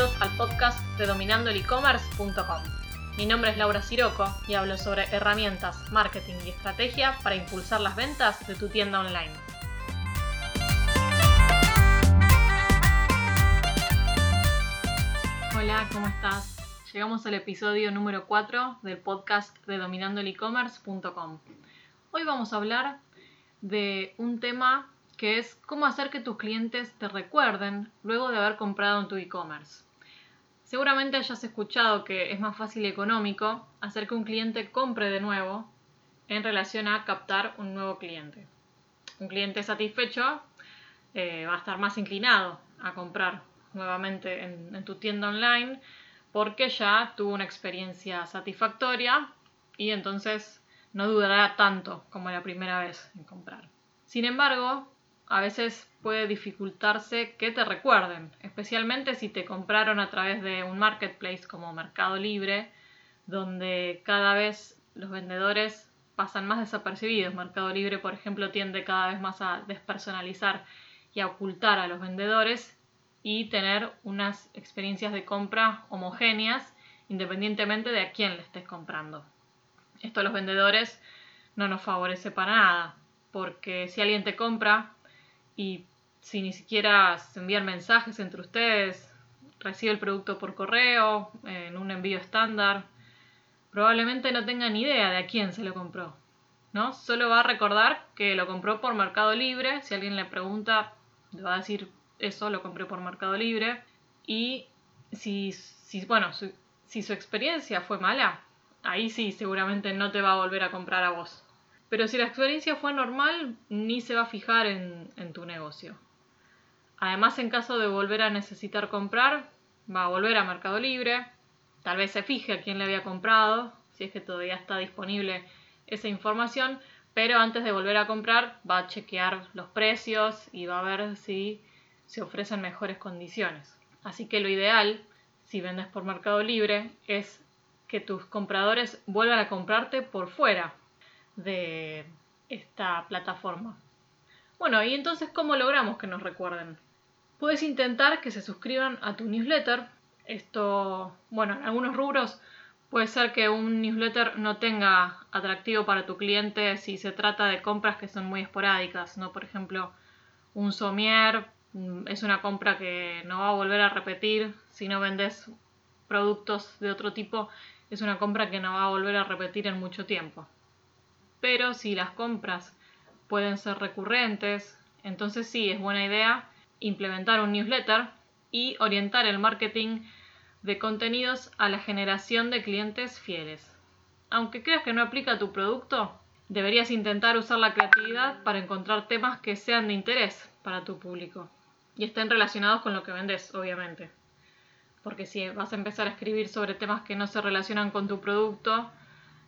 bienvenidos al podcast de dominandoelecommerce.com. Mi nombre es Laura Siroco y hablo sobre herramientas, marketing y estrategia para impulsar las ventas de tu tienda online. Hola, ¿cómo estás? Llegamos al episodio número 4 del podcast de dominandoelecommerce.com. Hoy vamos a hablar de un tema que es cómo hacer que tus clientes te recuerden luego de haber comprado en tu e-commerce. Seguramente hayas escuchado que es más fácil y económico hacer que un cliente compre de nuevo en relación a captar un nuevo cliente. Un cliente satisfecho eh, va a estar más inclinado a comprar nuevamente en tu tienda online porque ya tuvo una experiencia satisfactoria y entonces no dudará tanto como la primera vez en comprar. Sin embargo, a veces puede dificultarse que te recuerden, especialmente si te compraron a través de un marketplace como Mercado Libre, donde cada vez los vendedores pasan más desapercibidos. Mercado Libre, por ejemplo, tiende cada vez más a despersonalizar y a ocultar a los vendedores y tener unas experiencias de compra homogéneas independientemente de a quién le estés comprando. Esto a los vendedores no nos favorece para nada, porque si alguien te compra y si ni siquiera se envían mensajes entre ustedes, recibe el producto por correo, en un envío estándar, probablemente no tenga ni idea de a quién se lo compró. ¿no? Solo va a recordar que lo compró por Mercado Libre. Si alguien le pregunta, le va a decir eso, lo compré por Mercado Libre. Y si, si bueno, si su experiencia fue mala, ahí sí seguramente no te va a volver a comprar a vos. Pero si la experiencia fue normal, ni se va a fijar en, tu negocio. Además, en caso de volver a necesitar comprar, va a volver a Mercado Libre, tal vez se fije a quién le había comprado, si es que todavía está disponible esa información, pero antes de volver a comprar va a chequear los precios y va a ver si se ofrecen mejores condiciones. Así que lo ideal, si vendes por Mercado Libre, es que tus compradores vuelvan a comprarte por fuera, de esta plataforma. Bueno, y entonces, ¿cómo logramos que nos recuerden? Puedes intentar que se suscriban a tu newsletter. Esto, bueno, en algunos rubros puede ser que un newsletter no tenga atractivo para tu cliente si se trata de compras que son muy esporádicas, ¿no? Por ejemplo, un somier mm, es una compra que no va a volver a repetir si no vendes productos de otro tipo, es una compra que no va a volver a repetir en mucho tiempo pero si las compras pueden ser recurrentes, entonces sí es buena idea implementar un newsletter y orientar el marketing de contenidos a la generación de clientes fieles. Aunque creas que no aplica tu producto, deberías intentar usar la creatividad para encontrar temas que sean de interés para tu público y estén relacionados con lo que vendes, obviamente. Porque si vas a empezar a escribir sobre temas que no se relacionan con tu producto,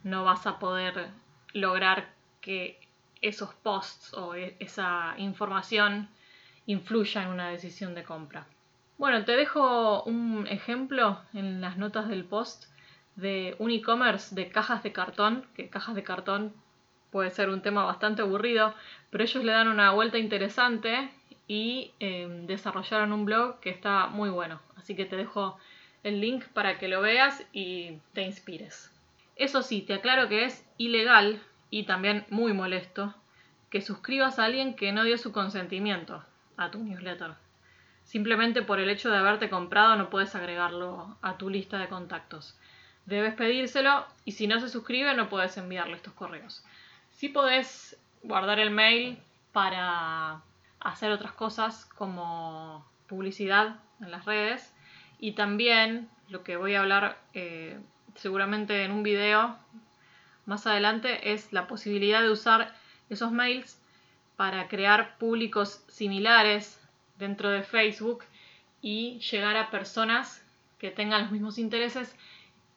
no vas a poder lograr que esos posts o e-, esa información influya en una decisión de compra. Bueno, te dejo un ejemplo en las notas del post de un e-commerce de cajas de cartón, que cajas de cartón puede ser un tema bastante aburrido, pero ellos le dan una vuelta interesante y em, desarrollaron un blog que está muy bueno. Así que te dejo el link para que lo veas y te inspires. Eso sí, te aclaro que es ilegal y también muy molesto que suscribas a alguien que no dio su consentimiento a tu newsletter. Simplemente por el hecho de haberte comprado no puedes agregarlo a tu lista de contactos. Debes pedírselo y si no se suscribe no puedes enviarle estos correos. Sí podés guardar el mail para hacer otras cosas como publicidad en las redes y también lo que voy a hablar eh, seguramente en un video más adelante es la posibilidad de usar esos mails para crear públicos similares dentro de Facebook y llegar a personas que tengan los mismos intereses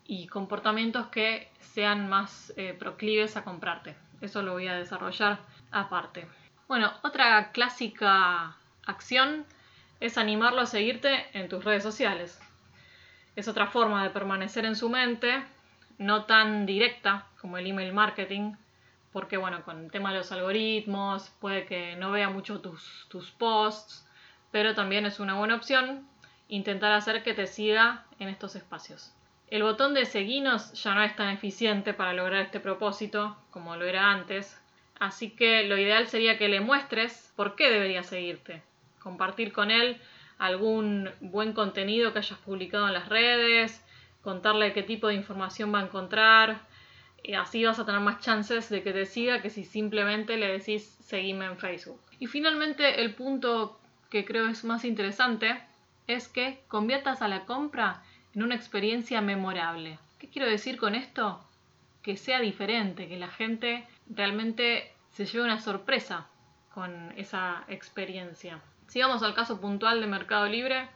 y comportamientos que sean más eh, proclives a comprarte. Eso lo voy a desarrollar aparte. Bueno, otra clásica acción es animarlo a seguirte en tus redes sociales. Es otra forma de permanecer en su mente no tan directa como el email marketing, porque bueno, con el tema de los algoritmos, puede que no vea mucho tus, tus posts, pero también es una buena opción intentar hacer que te siga en estos espacios. El botón de seguinos ya no es tan eficiente para lograr este propósito como lo era antes, así que lo ideal sería que le muestres por qué debería seguirte. Compartir con él algún buen contenido que hayas publicado en las redes, contarle qué tipo de información va a encontrar, y así vas a tener más chances de que te siga que si simplemente le decís seguime en Facebook. Y finalmente el punto que creo es más interesante es que conviertas a la compra en una experiencia memorable. ¿Qué quiero decir con esto? Que sea diferente, que la gente realmente se lleve una sorpresa con esa experiencia. Si vamos al caso puntual de Mercado Libre,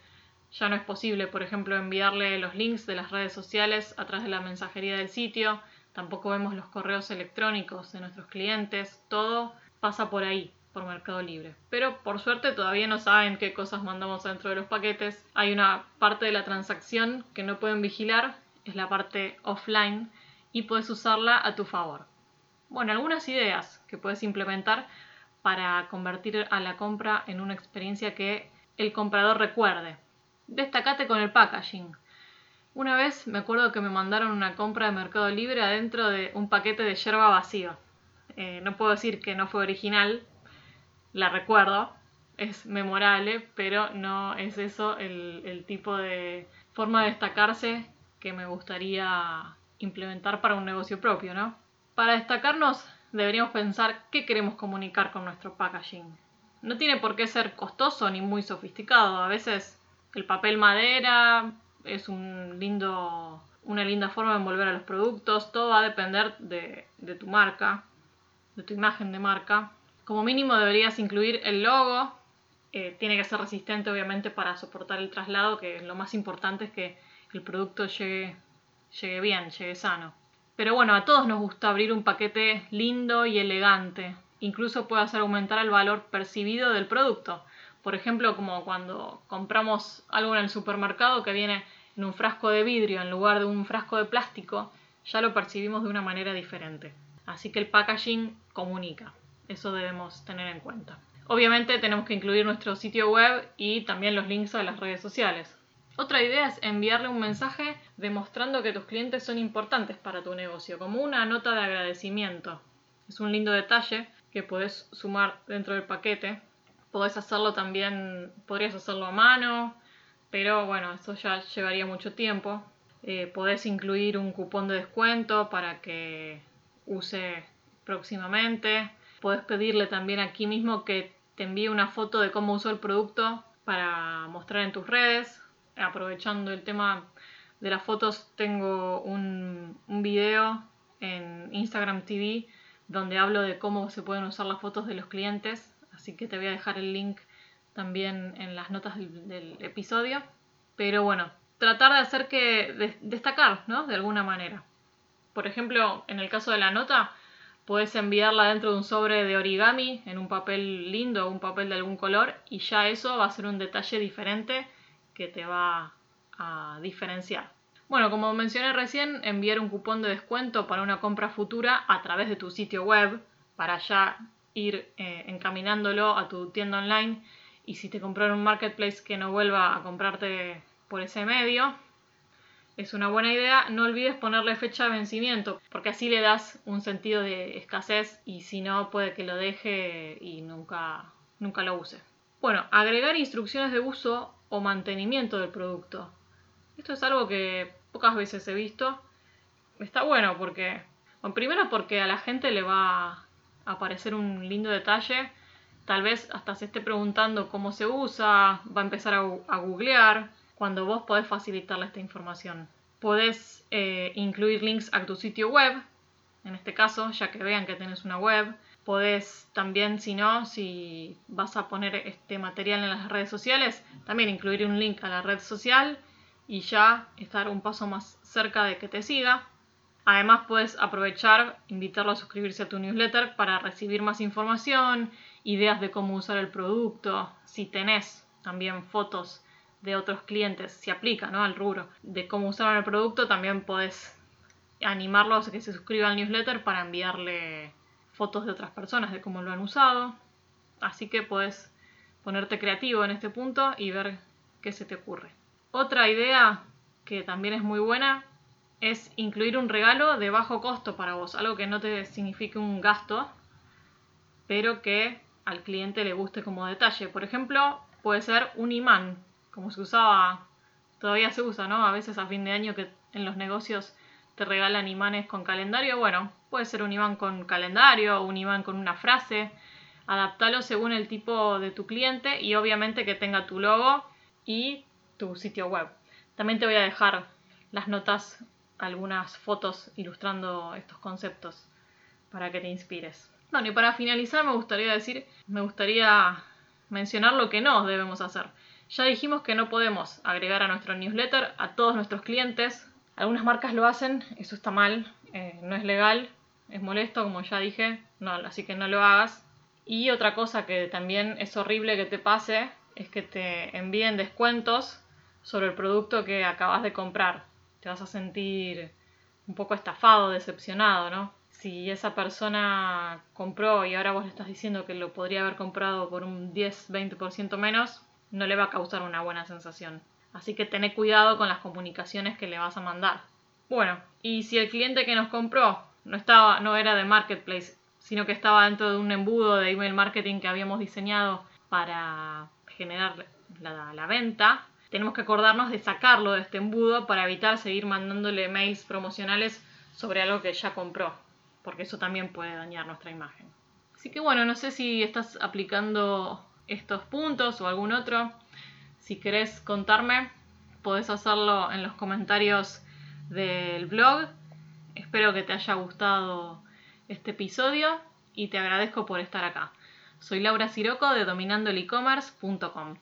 ya no es posible, por ejemplo, enviarle los links de las redes sociales a través de la mensajería del sitio, tampoco vemos los correos electrónicos de nuestros clientes, todo pasa por ahí por Mercado Libre. Pero por suerte todavía no saben qué cosas mandamos dentro de los paquetes. Hay una parte de la transacción que no pueden vigilar, es la parte offline, y puedes usarla a tu favor. Bueno, algunas ideas que puedes implementar para convertir a la compra en una experiencia que el comprador recuerde. Destacate con el packaging. Una vez me acuerdo que me mandaron una compra de Mercado Libre adentro de un paquete de yerba vacía. Eh, no puedo decir que no fue original, la recuerdo, es memorable, pero no es eso el, tipo de forma de destacarse que me gustaría implementar para un negocio propio, ¿no? Para destacarnos deberíamos pensar qué queremos comunicar con nuestro packaging. No tiene por qué ser costoso ni muy sofisticado. A veces el papel madera es un lindo, una linda forma de envolver a los productos. Todo va a depender de, de tu marca, de tu imagen de marca. Como mínimo deberías incluir el logo. Eh, tiene que ser resistente obviamente para soportar el traslado, que lo más importante es que el producto llegue, llegue bien, llegue sano. Pero bueno, a todos nos gusta abrir un paquete lindo y elegante. Incluso puede hacer aumentar el valor percibido del producto. Por ejemplo, como cuando compramos algo en el supermercado que viene en un frasco de vidrio en lugar de un frasco de plástico, ya lo percibimos de una manera diferente. Así que el packaging comunica. Eso debemos tener en cuenta. Obviamente tenemos que incluir nuestro sitio web y también los links a las redes sociales. Otra idea es enviarle un mensaje demostrando que tus clientes son importantes para tu negocio, como una nota de agradecimiento. Es un lindo detalle que puedes sumar dentro del paquete. Podés hacerlo también, podrías hacerlo a mano, pero bueno, eso ya llevaría mucho tiempo. Eh, podés incluir un cupón de descuento para que use próximamente. Puedes pedirle también aquí mismo que te envíe una foto de cómo usó el producto para mostrar en tus redes. Aprovechando el tema de las fotos, tengo un, video en Instagram TV donde hablo de cómo se pueden usar las fotos de los clientes. Así que te voy a dejar el link también en las notas del, episodio. Pero bueno, tratar de hacer que destacar, ¿no? De alguna manera. Por ejemplo, en el caso de la nota, Puedes enviarla dentro de un sobre de origami en un papel lindo un papel de algún color y ya eso va a ser un detalle diferente que te va a diferenciar. Bueno, como mencioné recién, enviar un cupón de descuento para una compra futura a través de tu sitio web para ya ir eh, encaminándolo a tu tienda online y si te compraron un marketplace que no vuelva a comprarte por ese medio, es una buena idea. No olvides ponerle fecha de vencimiento, porque así le das un sentido de escasez y si no puede que lo deje y nunca, nunca lo use. Bueno, agregar instrucciones de uso o mantenimiento del producto. Esto es algo que pocas veces he visto. Está bueno porque, bueno, primero porque a la gente le va a parecer un lindo detalle. Tal vez hasta se esté preguntando cómo se usa, va a empezar a, a googlear, cuando vos podés facilitarle esta información. Podés eh, incluir links a tu sitio web, en este caso, ya que vean que tenés una web. Podés también, si no, si vas a poner este material en las redes sociales, también incluir un link a la red social y ya estar un paso más cerca de que te siga. Además puedes aprovechar, invitarlo a suscribirse a tu newsletter para recibir más información, ideas de cómo usar el producto, si tenés también fotos de otros clientes, se aplica ¿no? al rubro de cómo usaron el producto, también podés animarlos a que se suscriban al newsletter para enviarle fotos de otras personas de cómo lo han usado. Así que puedes ponerte creativo en este punto y ver qué se te ocurre. Otra idea que también es muy buena es incluir un regalo de bajo costo para vos, algo que no te signifique un gasto, pero que al cliente le guste como detalle. Por ejemplo, puede ser un imán, como se usaba, todavía se usa, ¿no? A veces a fin de año que en los negocios te regalan imanes con calendario. Bueno, puede ser un imán con calendario, un imán con una frase. Adaptalo según el tipo de tu cliente y obviamente que tenga tu logo y tu sitio web. También te voy a dejar las notas, algunas fotos ilustrando estos conceptos para que te inspires. Bueno, y para finalizar me gustaría decir, me gustaría mencionar lo que no debemos hacer. Ya dijimos que no podemos agregar a nuestro newsletter a todos nuestros clientes. Algunas marcas lo hacen, eso está mal, eh, no es legal, es molesto, como ya dije, no, así que no lo hagas. Y otra cosa que también es horrible que te pase es que te envíen descuentos sobre el producto que acabas de comprar. Te vas a sentir un poco estafado, decepcionado, ¿no? si esa persona compró y ahora vos le estás diciendo que lo podría haber comprado por un 10-20% menos, no le va a causar una buena sensación. Así que tené cuidado con las comunicaciones que le vas a mandar. Bueno, y si el cliente que nos compró no, estaba, no era de Marketplace, sino que estaba dentro de un embudo de email marketing que habíamos diseñado para generar la, la venta, tenemos que acordarnos de sacarlo de este embudo para evitar seguir mandándole mails promocionales sobre algo que ya compró porque eso también puede dañar nuestra imagen. Así que bueno, no sé si estás aplicando estos puntos o algún otro. Si querés contarme, podés hacerlo en los comentarios del blog. Espero que te haya gustado este episodio y te agradezco por estar acá. Soy Laura Siroco de dominandoelecommerce.com.